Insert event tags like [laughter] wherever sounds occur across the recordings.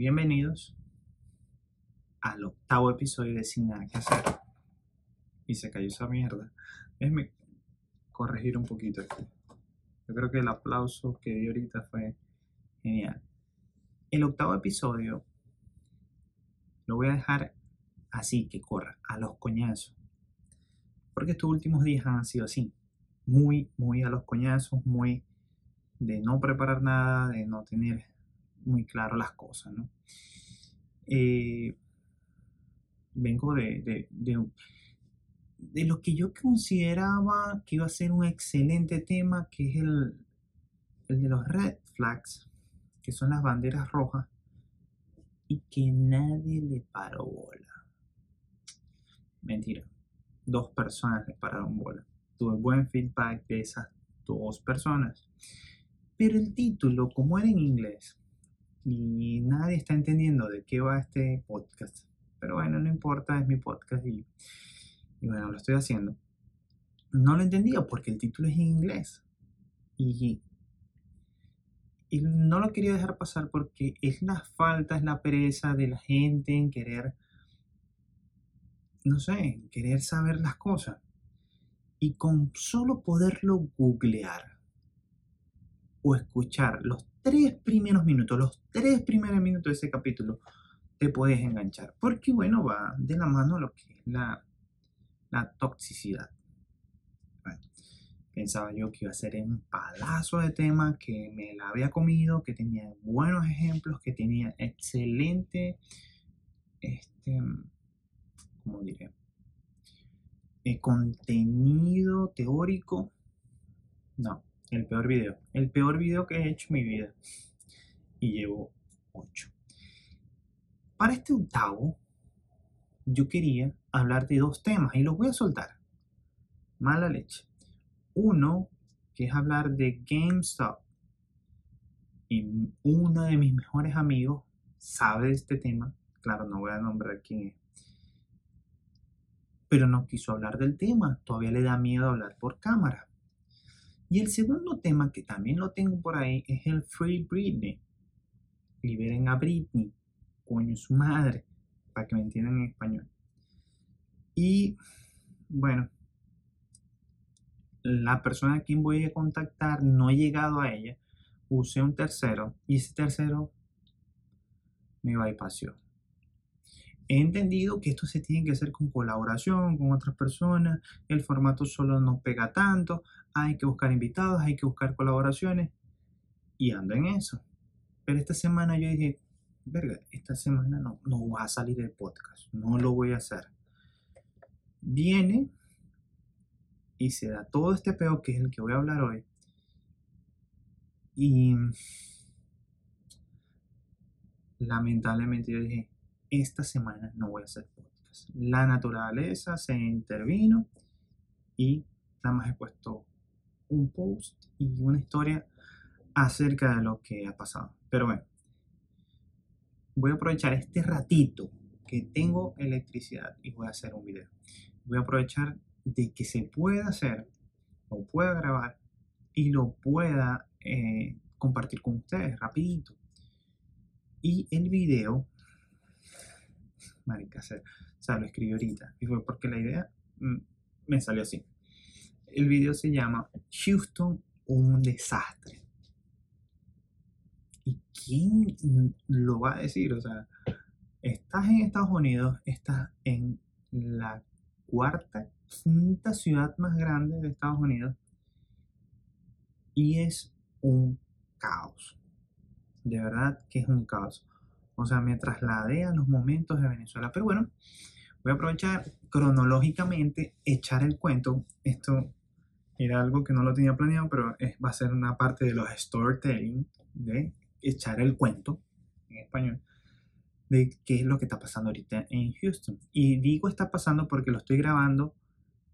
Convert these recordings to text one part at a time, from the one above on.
bienvenidos al octavo episodio de Sin Nada que hacer. Y se cayó esa mierda. Déjenme corregir un poquito aquí. Yo creo que el aplauso que di ahorita fue genial. El octavo episodio lo voy a dejar así, que corra, a los coñazos. Porque estos últimos días han sido así. Muy, muy a los coñazos, muy de no preparar nada, de no tener muy claro las cosas, ¿no? Eh, vengo de, de, de, lo que yo consideraba que iba a ser un excelente tema, que es el, el de los red flags, que son las banderas rojas, y que nadie le paró bola. Mentira, dos personas le pararon bola. Tuve buen feedback de esas dos personas. Pero el título, como era en inglés, y nadie está entendiendo de qué va este podcast. Pero bueno, no importa, es mi podcast y, bueno, lo estoy haciendo. No lo entendía porque el título es en inglés. Y, y no lo quería dejar pasar porque es la falta, es la pereza de la gente en querer, no sé, querer saber las cosas. Y con solo poderlo googlear o escuchar los tres primeros minutos, los tres primeros minutos de ese capítulo, te puedes enganchar. Porque, bueno, va de la mano lo que es la, la toxicidad. pensaba yo que iba a ser un palazo de tema, que me la había comido, que tenía buenos ejemplos, que tenía excelente, este, ¿cómo diré? Eh, contenido teórico. No, el peor video. El peor video que he hecho en mi vida. Y llevo 8. Para este octavo, yo quería hablar de dos temas y los voy a soltar. Mala leche. Uno, que es hablar de GameStop. Y uno de mis mejores amigos sabe de este tema. Claro, no voy a nombrar quién es. Pero no quiso hablar del tema. Todavía le da miedo hablar por cámara. Y el segundo tema, que también lo tengo por ahí, es el Free Britney. Liberen a Britney, coño, su madre, para que me entiendan en español. Y bueno, la persona a quien voy a contactar no he llegado a ella. Usé un tercero y ese tercero me bypassó. He entendido que esto se tiene que hacer con colaboración con otras personas. El formato solo no pega tanto hay que buscar invitados, hay que buscar colaboraciones y ando en eso. Pero esta semana yo dije, verga, esta semana no, no va a salir el podcast, no lo voy a hacer. Viene y se da todo este peo que es el que voy a hablar hoy. Y lamentablemente yo dije, esta semana no voy a hacer podcast. La naturaleza se intervino y nada más he puesto un post y una historia acerca de lo que ha pasado. Pero bueno, voy a aprovechar este ratito que tengo electricidad y voy a hacer un video. Voy a aprovechar de que se pueda hacer, o pueda grabar y lo pueda eh, compartir con ustedes rapidito. Y el video, marica, o sea, lo escribí ahorita y fue porque la idea mm, me salió así. El video se llama Houston, un desastre. ¿Y quién lo va a decir? O sea, estás en Estados Unidos, estás en la cuarta, quinta ciudad más grande de Estados Unidos y es un caos. De verdad que es un caos. O sea, me trasladé a los momentos de Venezuela. Pero bueno, voy a aprovechar cronológicamente, echar el cuento. Esto era algo que no lo tenía planeado, pero va a ser una parte de los storytelling, de echar el cuento en español, de qué es lo que está pasando ahorita en Houston. Y digo está pasando porque lo estoy grabando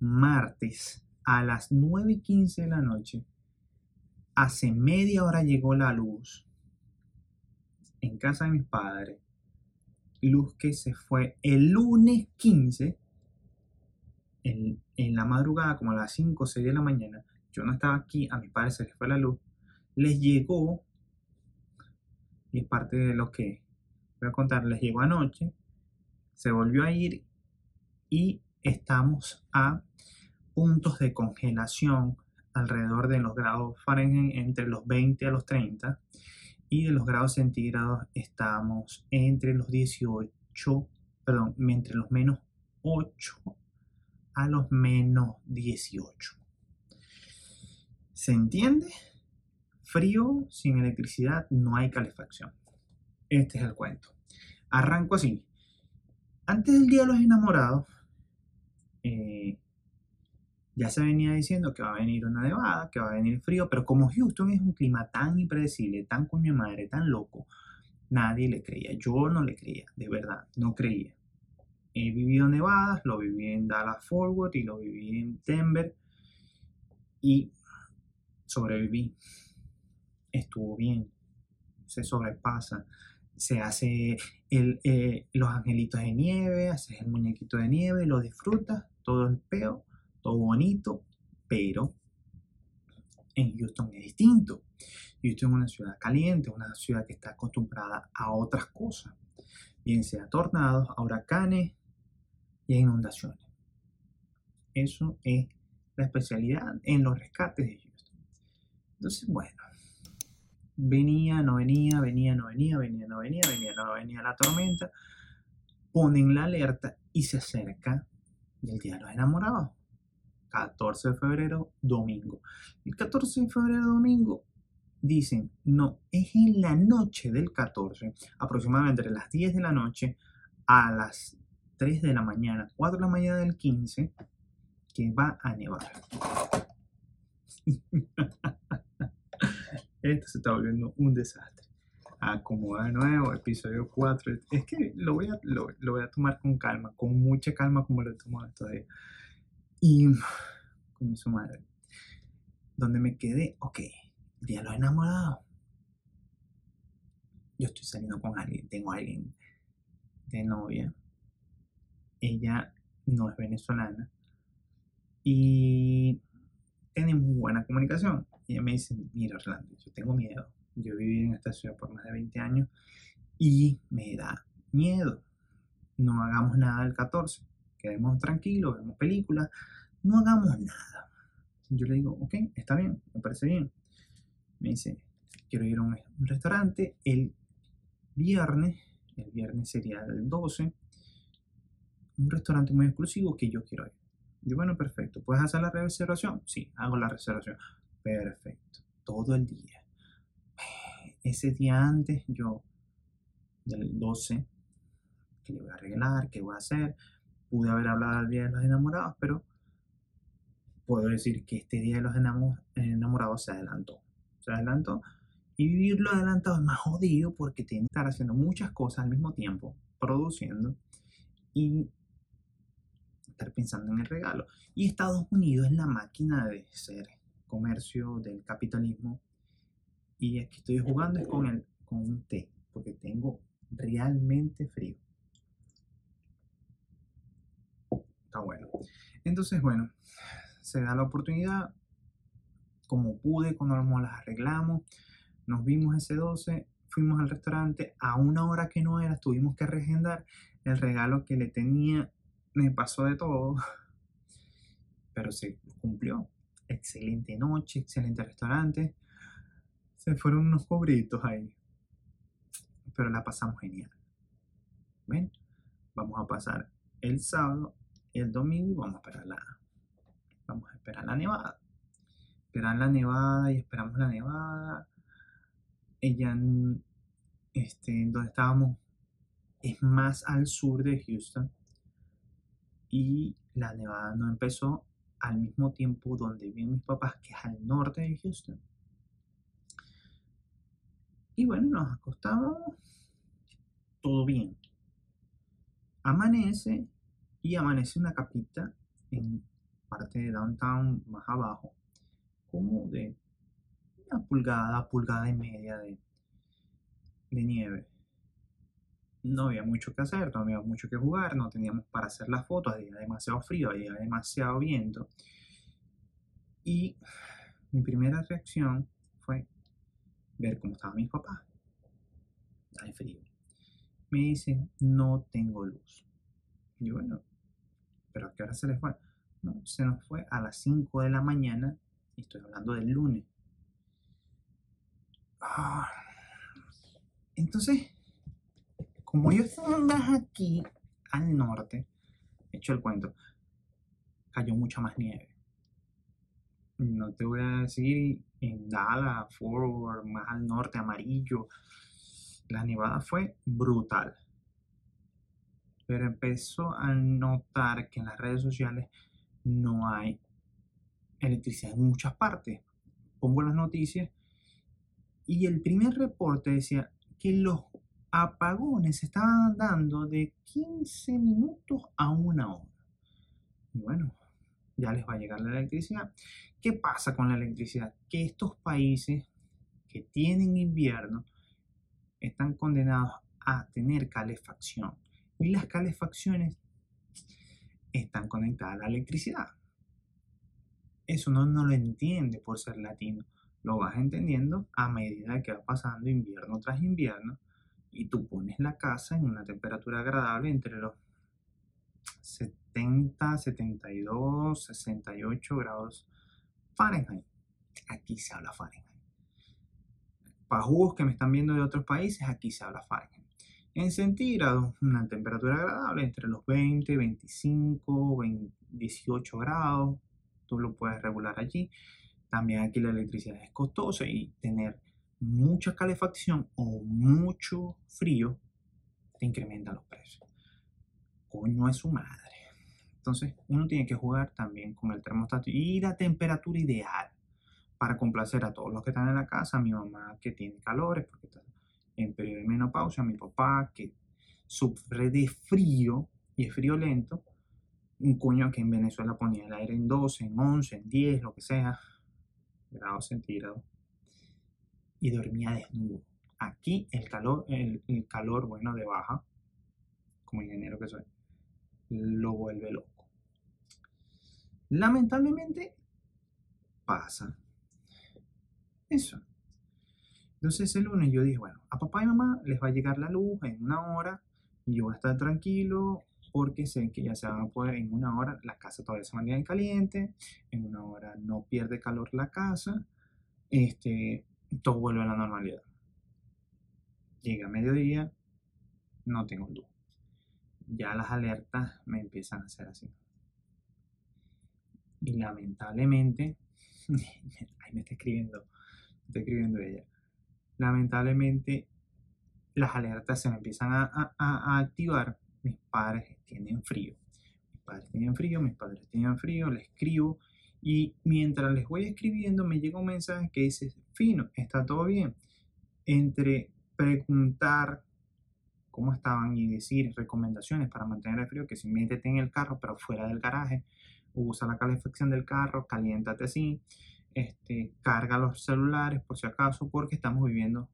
martes a las 9 y 15 de la noche. Hace media hora llegó la luz en casa de mis padres. Luz que se fue el lunes 15 en, la madrugada, como a las 5 o 6 de la mañana, yo no estaba aquí, a mis padres se les fue la luz, les llegó, y es parte de lo que voy a contar, les llegó anoche, se volvió a ir y estamos a puntos de congelación alrededor de los grados Fahrenheit entre los 20 a los 30 y de los grados centígrados estamos entre los 18, perdón, entre los menos 8 a los menos 18. ¿Se entiende? Frío sin electricidad no hay calefacción. Este es el cuento. Arranco así. Antes del Día de los Enamorados, eh, ya se venía diciendo que va a venir una nevada, que va a venir frío, pero como Houston es un clima tan impredecible, tan con mi madre, tan loco, nadie le creía. Yo no le creía, de verdad, no creía. He vivido nevadas, lo viví en Dallas Forward y lo viví en Denver y sobreviví. Estuvo bien, se sobrepasa. Se hace eh, los angelitos de nieve, haces el muñequito de nieve, lo disfrutas, todo el peo bonito, pero en Houston es distinto. Houston es una ciudad caliente, una ciudad que está acostumbrada a otras cosas, bien sea tornados, huracanes y inundaciones. Eso es la especialidad en los rescates de Houston. Entonces, bueno, venía, no venía, venía, no venía, venía, no venía, venía, no venía la tormenta, ponen la alerta y se acerca el Día de los Enamorados. 14 de febrero, domingo. El 14 de febrero, domingo, dicen, no, es en la noche del 14, aproximadamente entre las 10 de la noche a las 3 de la mañana, 4 de la mañana del 15, que va a nevar. [laughs] Esto se está volviendo un desastre. Acomoda de nuevo, episodio 4. Es que lo voy, a, lo, voy a tomar con calma, con mucha calma como lo he tomado estos días. Y con su madre. Donde me quedé, ok, día lo enamorado. Yo estoy saliendo con alguien, tengo a alguien de novia. Ella no es venezolana. Y tenemos buena comunicación. Ella me dice, mira Orlando, yo tengo miedo. Yo viví en esta ciudad por más de 20 años y me da miedo. No hagamos nada el 14 quedemos tranquilos, vemos películas, no hagamos nada. Yo le digo, ok, está bien, me parece bien. Me dice, quiero ir a un, restaurante el viernes, el viernes sería el 12, un restaurante muy exclusivo que yo quiero ir. Yo, bueno, perfecto, ¿puedes hacer la reservación? Sí, hago la reservación. Perfecto, todo el día. Ese día antes, yo, del 12, que le voy a arreglar, qué voy a hacer, pude haber hablado del Día de los Enamorados, pero puedo decir que este Día de los Enamorados se adelantó. Se adelantó y vivirlo adelantado es más jodido porque tiene que estar haciendo muchas cosas al mismo tiempo, produciendo y estar pensando en el regalo. Y Estados Unidos es la máquina de ser comercio del capitalismo. Y aquí estoy jugando con, el, con un té, porque tengo realmente frío. Bueno. Entonces, bueno, se da la oportunidad, como pude, cuando las arreglamos, nos vimos ese 12, fuimos al restaurante, a una hora que no era, tuvimos que regendar el regalo que le tenía, me pasó de todo, [laughs] pero se cumplió. Excelente noche, excelente restaurante. Se fueron unos cobritos ahí, pero la pasamos genial. ¿Ven? Vamos a pasar el sábado el domingo vamos a esperar la, vamos a esperar la nevada. Esperar la nevada y esperamos la nevada. Ella, este, donde estábamos, es más al sur de Houston. Y la nevada no empezó al mismo tiempo donde viven mis papás, que es al norte de Houston. Y bueno, nos acostamos, todo bien. Amanece y amanece una capita en parte de downtown más abajo, como de una pulgada, pulgada y media de, nieve. No había mucho que hacer, no había mucho que jugar, no teníamos para hacer las fotos, había demasiado frío, había demasiado viento. Y mi primera reacción fue ver cómo estaban mis papás. Hay frío. me dice, no tengo luz. Y bueno, ¿pero a qué hora se les fue? No, se nos fue a las 5 de la mañana, estoy hablando del lunes. Ah, entonces, como yo estaba aquí al norte, hecho el cuento, cayó mucha más nieve. No te voy a decir en Dallas, Forward, más al norte, amarillo. La nevada fue brutal. Pero empezó a notar que en las redes sociales no hay electricidad en muchas partes. Pongo las noticias y el primer reporte decía que los apagones se estaban dando de 15 minutos a una hora. Y bueno, ya les va a llegar la electricidad. ¿Qué pasa con la electricidad? Que estos países que tienen invierno están condenados a tener calefacción. Y las calefacciones están conectadas a la electricidad. Eso no, no lo entiende por ser latino. Lo vas entendiendo a medida que va pasando invierno tras invierno y tú pones la casa en una temperatura agradable entre los 70, 72, 68 grados Fahrenheit. Aquí se habla Fahrenheit. Para jugos que me están viendo de otros países, aquí se habla Fahrenheit. En centígrados, una temperatura agradable entre los 20, 25, 18 grados. Tú lo puedes regular allí. También aquí la electricidad es costosa y tener mucha calefacción o mucho frío te incrementa los precios. Coño es su madre. Entonces, uno tiene que jugar también con el termostato y la temperatura ideal para complacer a todos los que están en la casa, a mi mamá que tiene calores porque está menopausia, mi papá que sufre de frío y es frío lento, un coño que en Venezuela ponía el aire en 12, en 11, en 10, lo que sea, grados centígrados, y dormía desnudo. Aquí el calor, el calor, bueno, de baja, como ingeniero que soy, lo vuelve loco. Lamentablemente pasa eso. Entonces el lunes yo dije, bueno, a papá y mamá les va a llegar la luz en una hora y yo voy a estar tranquilo porque sé que ya se van a poder en una hora, la casa todavía se mantiene caliente, en una hora no pierde calor la casa, este, todo vuelve a la normalidad. Llega mediodía, no tengo luz. Ya las alertas me empiezan a hacer así. Y lamentablemente, [laughs] ahí me está escribiendo, me está escribiendo ella. Lamentablemente, las alertas se me empiezan a, a, activar. Mis padres tienen frío. Mis padres tienen frío, mis padres tienen frío, le escribo. Y mientras les voy escribiendo, me llega un mensaje que dice, fino, está todo bien. Entre preguntar cómo estaban y decir recomendaciones para mantener el frío, que si métete en el carro, pero fuera del garaje, usa la calefacción del carro, caliéntate así, este, carga los celulares por si acaso, porque estamos viviendo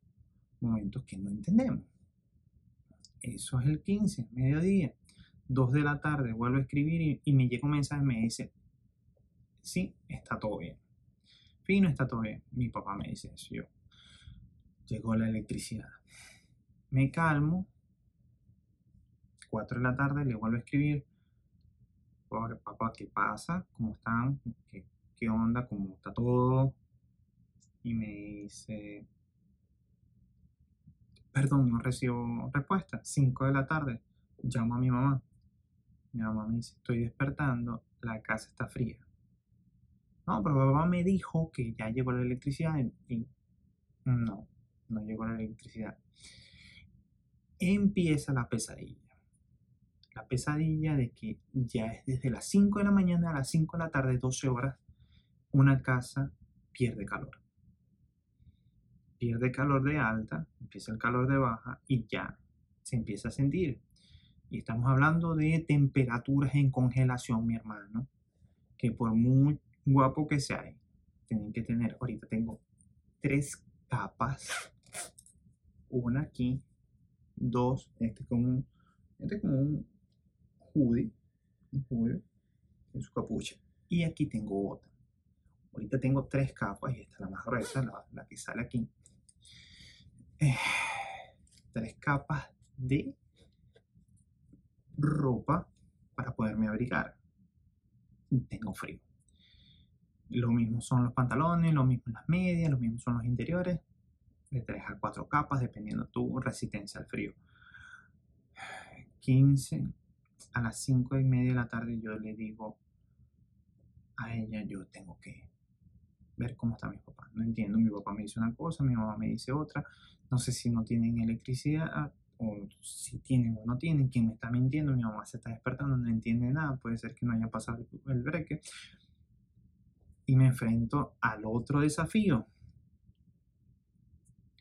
momentos que no entendemos. Eso es el 15, mediodía, 2 de la tarde, vuelvo a escribir y, me llega un mensaje, me dice, sí, está todo bien. Fino, está todo bien. Mi papá me dice eso, yo. Llegó la electricidad. Me calmo. 4 de la tarde le vuelvo a escribir papá, ¿qué pasa? ¿Cómo están? ¿Qué, ¿Qué onda? ¿Cómo está todo? Y me dice, perdón, no recibo respuesta. 5 de la tarde, llamo a mi mamá. Mi mamá me dice, estoy despertando, la casa está fría. No, pero papá me dijo que ya llegó la electricidad y no, no llegó la electricidad. Empieza la pesadilla la pesadilla de que ya es desde las 5 de la mañana a las 5 de la tarde, 12 horas, una casa pierde calor. Pierde calor de alta, empieza el calor de baja y ya se empieza a sentir. Y estamos hablando de temperaturas en congelación, mi hermano, que por muy guapo que sea, tienen que tener, ahorita tengo tres capas, una aquí, dos, este como este como un, hoodie, un hoodie en su capucha. Y aquí tengo otra. Ahorita tengo tres capas y esta es la más gruesa, la, que sale aquí. Eh, tres capas de ropa para poderme abrigar. Tengo frío. Lo mismo son los pantalones, lo mismo las medias, lo mismo son los interiores, de 3 a 4 capas, dependiendo tu resistencia al frío. 15 a las 5 y media de la tarde yo le digo a ella, yo tengo que ver cómo está mi papá. No entiendo, mi papá me dice una cosa, mi mamá me dice otra. No sé si no tienen electricidad o si tienen o no tienen, quién me está mintiendo, mi mamá se está despertando, no entiende nada, puede ser que no haya pasado el breque. Y me enfrento al otro desafío,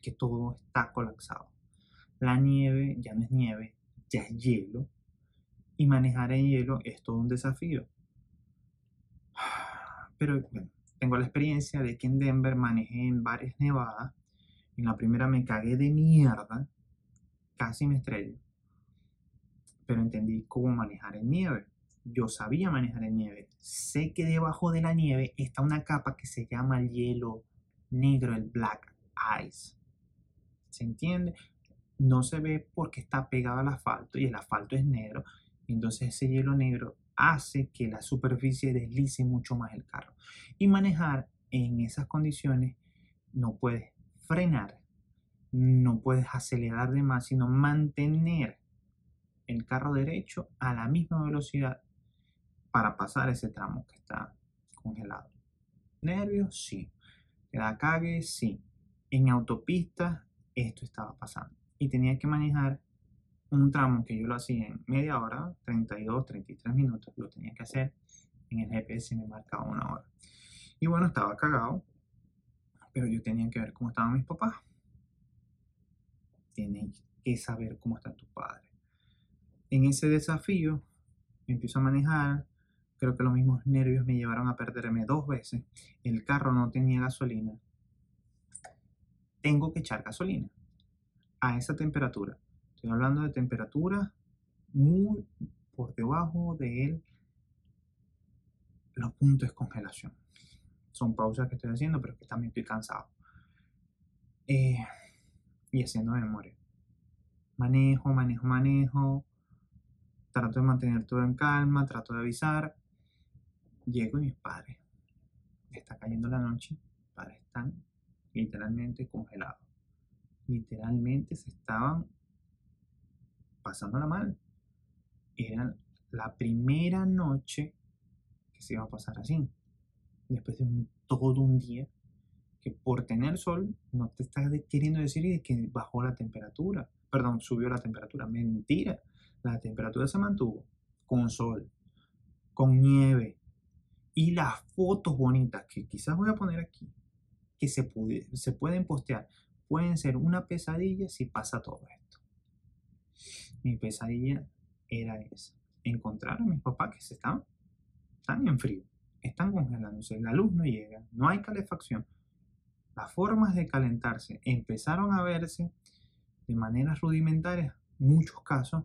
que todo está colapsado. La nieve ya no es nieve, ya es hielo. Y manejar en hielo es todo un desafío. [sighs] Pero bueno, tengo la experiencia de que en Denver manejé en varias nevadas. En la primera me cagué de mierda, casi me estrello. Pero entendí cómo manejar en nieve. Yo sabía manejar en nieve. Sé que debajo de la nieve está una capa que se llama el hielo negro, el black ice. ¿Se entiende? No se ve porque está pegado al asfalto y el asfalto es negro. Entonces ese hielo negro hace que la superficie deslice mucho más el carro. Y manejar en esas condiciones no puedes frenar, no puedes acelerar de más, sino mantener el carro derecho a la misma velocidad para pasar ese tramo que está congelado. ¿Nervios? Sí. ¿Te da cague? Sí. En autopista esto estaba pasando. Y tenía que manejar un tramo que yo lo hacía en media hora, 32, 33 minutos, lo tenía que hacer. En el GPS me marcaba una hora. Y bueno, estaba cagado, pero yo tenía que ver cómo estaban mis papás. Tienes que saber cómo están tus padres. En ese desafío, empiezo a manejar. Creo que los mismos nervios me llevaron a perderme dos veces. El carro no tenía gasolina. Tengo que echar gasolina a esa temperatura Estoy hablando de temperatura muy por debajo de los puntos de congelación. Son pausas que estoy haciendo, pero que también estoy cansado. Eh, y haciendo memoria. Manejo, manejo, manejo. Trato de mantener todo en calma, trato de avisar. Llego y mis padres. Está cayendo la noche. Están literalmente congelados. Literalmente se estaban pasándola mal. Era la primera noche que se iba a pasar así. Después de todo un día que por tener sol no te estás queriendo decir que bajó la temperatura. Perdón, subió la temperatura. Mentira. La temperatura se mantuvo con sol, con nieve. Y las fotos bonitas que quizás voy a poner aquí, que se, se pueden postear, pueden ser una pesadilla si pasa todo esto. Mi pesadilla era esa. Encontrar a mis papás que se están, están en frío, están congelándose, la luz no llega, no hay calefacción. Las formas de calentarse empezaron a verse de maneras rudimentarias, muchos casos,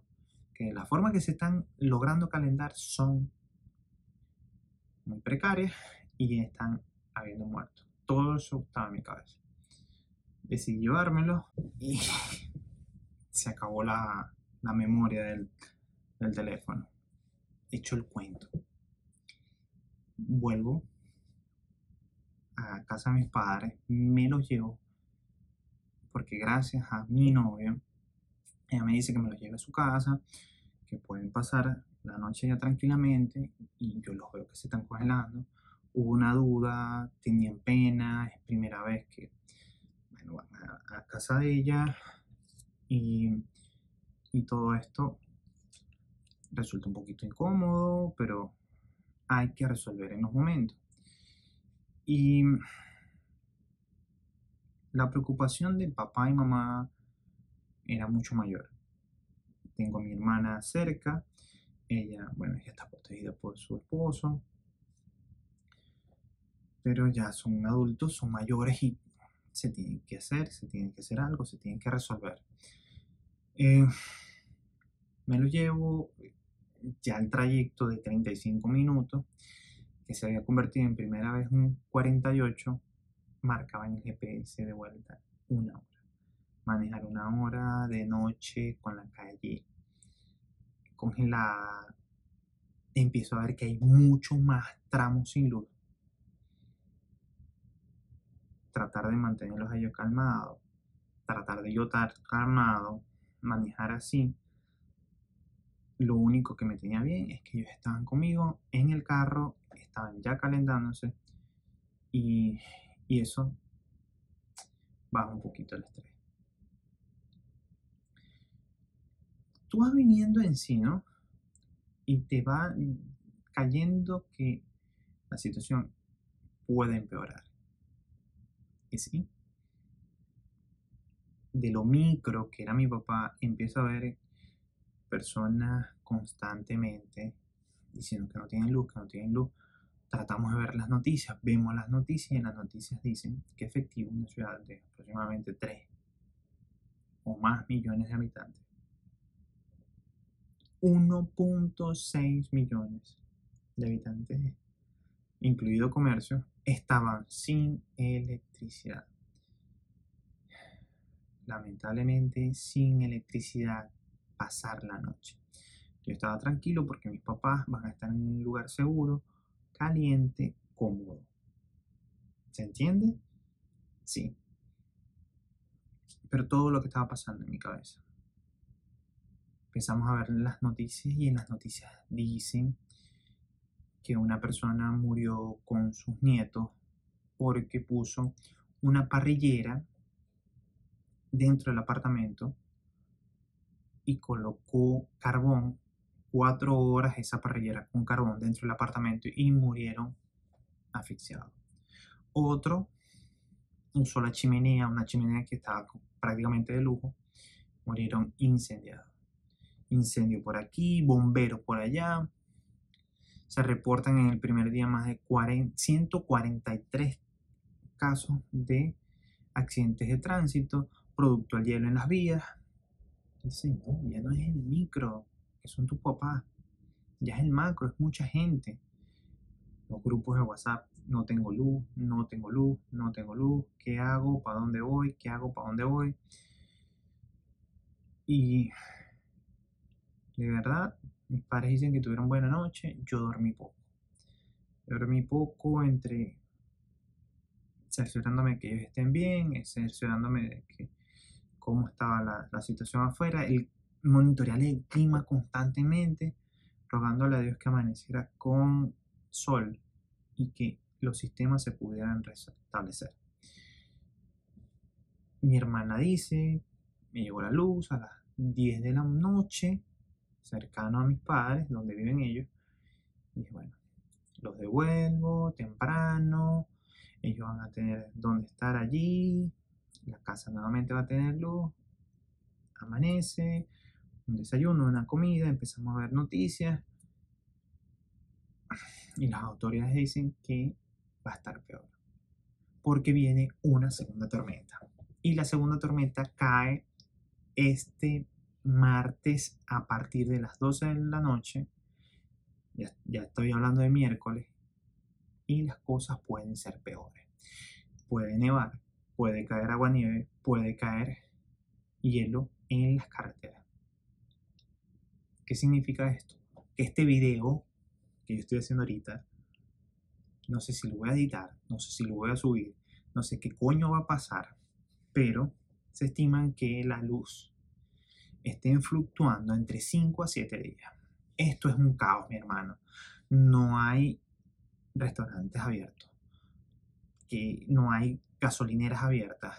que las formas que se están logrando calentar son muy precarias y están habiendo muertos. Todo eso estaba en mi cabeza. Decidí llevármelo y se acabó la, la memoria del, del teléfono. Hecho el cuento. Vuelvo a casa de mis padres, me los llevo, porque gracias a mi novio, ella me dice que me los lleve a su casa, que pueden pasar la noche ya tranquilamente y yo los veo que se están congelando. Hubo una duda, tenían pena, es primera vez que bueno, van a, a casa de ella y todo esto resulta un poquito incómodo, pero hay que resolver en los momentos. Y la preocupación de papá y mamá era mucho mayor. Tengo a mi hermana cerca, ella, bueno, ella está protegida por su esposo, pero ya son adultos, son mayores y se tienen que hacer, se tienen que hacer algo, se tienen que resolver. Eh, me lo llevo ya el trayecto de 35 minutos, que se había convertido en primera vez un 48, marcaba en el GPS de vuelta una hora. Manejar una hora de noche con la calle congelada. Empiezo a ver que hay mucho más tramos sin luz. Tratar de mantenerlos a ellos calmados. Tratar de yo estar calmado. Manejar así. Lo único que me tenía bien es que ellos estaban conmigo en el carro. Estaban ya calentándose. Y, y eso baja un poquito el estrés. Tú vas viniendo en sí, ¿no? Y te va cayendo que la situación puede empeorar. Y sí, de lo micro que era mi papá, empiezo a ver personas constantemente diciendo que no tienen luz, que no tienen luz. Tratamos de ver las noticias, vemos las noticias y en las noticias dicen que efectivo una ciudad de aproximadamente 3 o más millones de habitantes 1.6 millones de habitantes, incluido comercio, estaban sin electricidad. Lamentablemente, sin electricidad, pasar la noche. Yo estaba tranquilo porque mis papás van a estar en un lugar seguro, caliente, cómodo. ¿Se entiende? Sí. Pero todo lo que estaba pasando en mi cabeza empezamos a ver las noticias y en las noticias dicen que una persona murió con sus nietos porque puso una parrillera dentro del apartamento y colocó carbón, cuatro horas esa parrillera con carbón dentro del apartamento y murieron asfixiados. Otro usó la chimenea, una chimenea que estaba prácticamente de lujo, murieron incendiados incendio por aquí, bomberos por allá. Se reportan en el primer día más de 143 casos de accidentes de tránsito, producto del hielo en las vías. Ya no es el micro, que son tus papás, ya es el macro, es mucha gente. Los grupos de WhatsApp, no tengo luz, no tengo luz, no tengo luz, ¿qué hago? ¿Para dónde voy? ¿Qué hago? ¿Para dónde voy? Y de verdad, mis padres dicen que tuvieron buena noche, yo dormí poco. dormí poco entre cerciorándome que ellos estén bien, cerciorándome de que cómo estaba la, situación afuera, el monitorear el clima constantemente, rogándole a Dios que amaneciera con sol y que los sistemas se pudieran restablecer. Mi hermana dice, me llegó la luz a las 10 de la noche, cercano a mis padres, donde viven ellos. Y bueno, los devuelvo temprano, ellos van a tener donde estar allí, la casa nuevamente va a tener luz, amanece, un desayuno, una comida, empezamos a ver noticias y las autoridades dicen que va a estar peor porque viene una segunda tormenta y la segunda tormenta cae este martes a partir de las 12 de la noche, ya, estoy hablando de miércoles, y las cosas pueden ser peores. Puede nevar, puede caer agua nieve, puede caer hielo en las carreteras. ¿Qué significa esto? Que este video que yo estoy haciendo ahorita, no sé si lo voy a editar, no sé si lo voy a subir, no sé qué coño va a pasar, pero se estiman que la luz estén fluctuando entre 5 a 7 días. Esto es un caos, mi hermano. No hay restaurantes abiertos, que no hay gasolineras abiertas.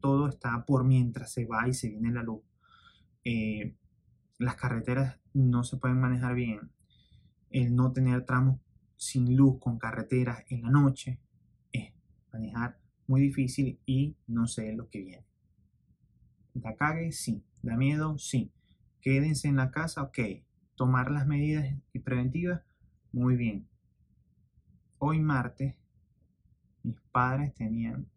Todo está por mientras se va y se viene la luz. Eh, las carreteras no se pueden manejar bien. El no tener tramos sin luz con carreteras en la noche es manejar muy difícil y no sé lo que viene. Da cague, sí. ¿Da miedo? Sí. Quédense en la casa, ok. Tomar las medidas preventivas, muy bien. Hoy martes, mis padres tenían,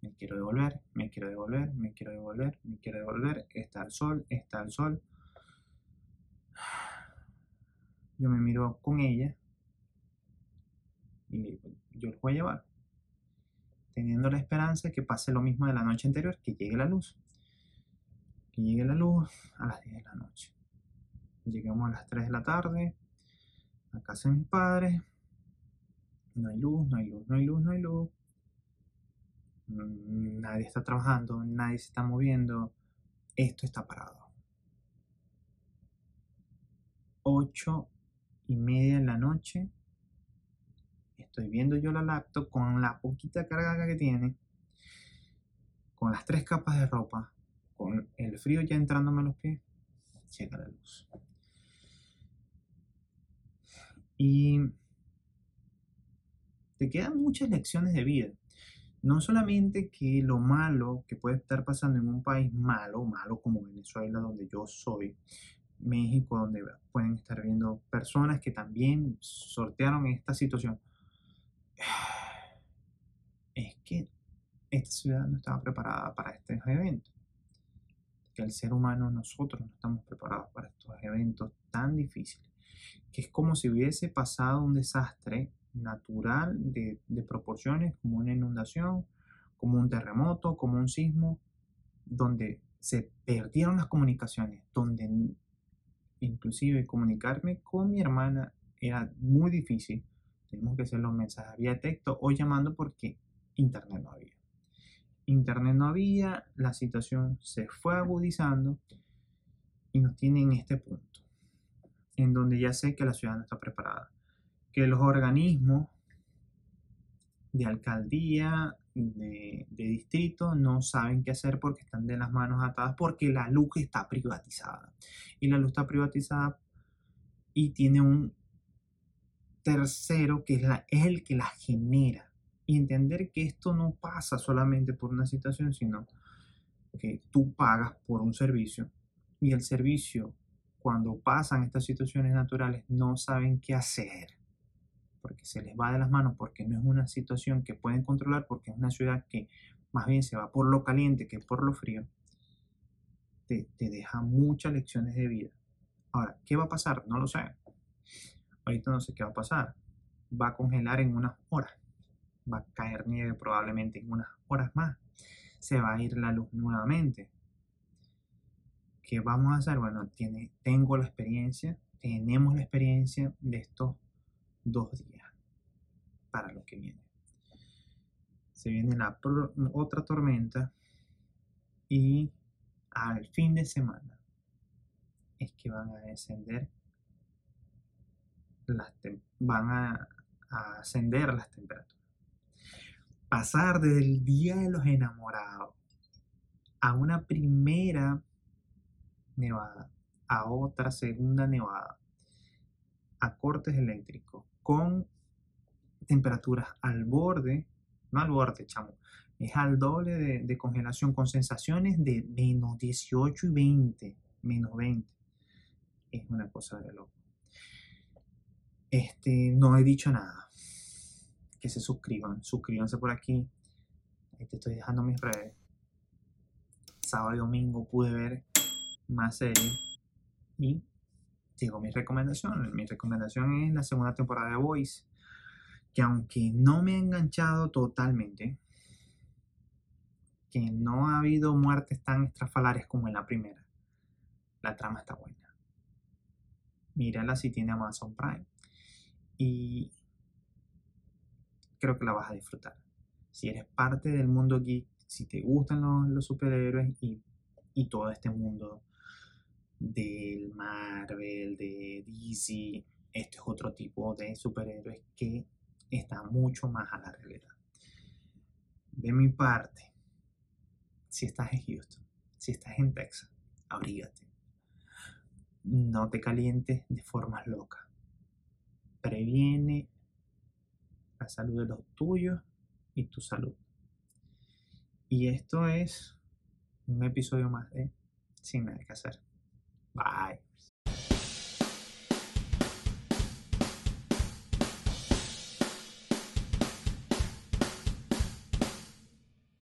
me quiero devolver, me quiero devolver, me quiero devolver, me quiero devolver, está el sol, está el sol. Yo me miro con ella y yo los voy a llevar, teniendo la esperanza de que pase lo mismo de la noche anterior, que llegue la luz llegue la luz a las 10 de la noche. Llegamos a las 3 de la tarde a casa de mis padres. No hay luz, no hay luz, no hay luz, no hay luz. Mm, Nadie está trabajando, nadie se está moviendo. Esto está parado. 8 y media de la noche. Estoy viendo yo la laptop con la poquita carga que tiene. Con las tres capas de ropa. Con el frío ya entrándome a los pies. Llega la luz. Y te quedan muchas lecciones de vida. No solamente que lo malo que puede estar pasando en un país malo, malo como Venezuela, donde yo soy, México, donde pueden estar viendo personas que también sortearon esta situación. [sighs] Es que esta ciudad no estaba preparada para este evento. Que el ser humano, nosotros no estamos preparados para estos eventos tan difíciles. Que es como si hubiese pasado un desastre natural de, de proporciones, como una inundación, como un terremoto, como un sismo, donde se perdieron las comunicaciones, donde inclusive comunicarme con mi hermana era muy difícil. Tenemos que hacer los mensajes vía texto o llamando porque internet no había. Internet no había, la situación se fue agudizando y nos tiene en este punto, en donde ya sé que la ciudad no está preparada, que los organismos de alcaldía, de, de, distrito, no saben qué hacer porque están de las manos atadas, porque la luz está privatizada. Y la luz está privatizada y tiene un tercero que es, el que la genera. Y entender que esto no pasa solamente por una situación, sino que tú pagas por un servicio y el servicio, cuando pasan estas situaciones naturales, no saben qué hacer porque se les va de las manos, porque no es una situación que pueden controlar, porque es una ciudad que más bien se va por lo caliente que por lo frío, te, te deja muchas lecciones de vida. Ahora, ¿qué va a pasar? No lo sé. Ahorita no sé qué va a pasar. Va a congelar en unas horas. Va a caer nieve probablemente en unas horas más. Se va a ir la luz nuevamente. ¿Qué vamos a hacer? Bueno, tiene, tengo la experiencia, tenemos la experiencia de estos dos días para lo que viene. Se viene la otra tormenta y al fin de semana es que van a descender las van a, ascender las temperaturas. Pasar del día de los enamorados a una primera nevada, a otra segunda nevada, a cortes eléctricos, con temperaturas al borde, no al borde, chamo, es al doble de, de, congelación con sensaciones de menos 18 y 20, menos 20. Es una cosa de loco. Este, no he dicho nada. Que se suscriban, suscríbanse por aquí. Ahí te estoy dejando mis redes. Sábado y domingo pude ver más series y digo mi recomendación. Mi recomendación es la segunda temporada de Voice que aunque no me ha enganchado totalmente, que no ha habido muertes tan estrafalarias como en la primera, la trama está buena. Mírala si tiene Amazon Prime. Y creo que la vas a disfrutar. Si eres parte del mundo geek, si te gustan los, superhéroes y, y, todo este mundo del Marvel, de DC, este es otro tipo de superhéroes que está mucho más a la realidad. De mi parte, si estás en Houston, si estás en Texas, abrígate. No te calientes de formas locas. Previene la salud de los tuyos y tu salud. Y esto es un episodio más de Sin nada que hacer. Bye.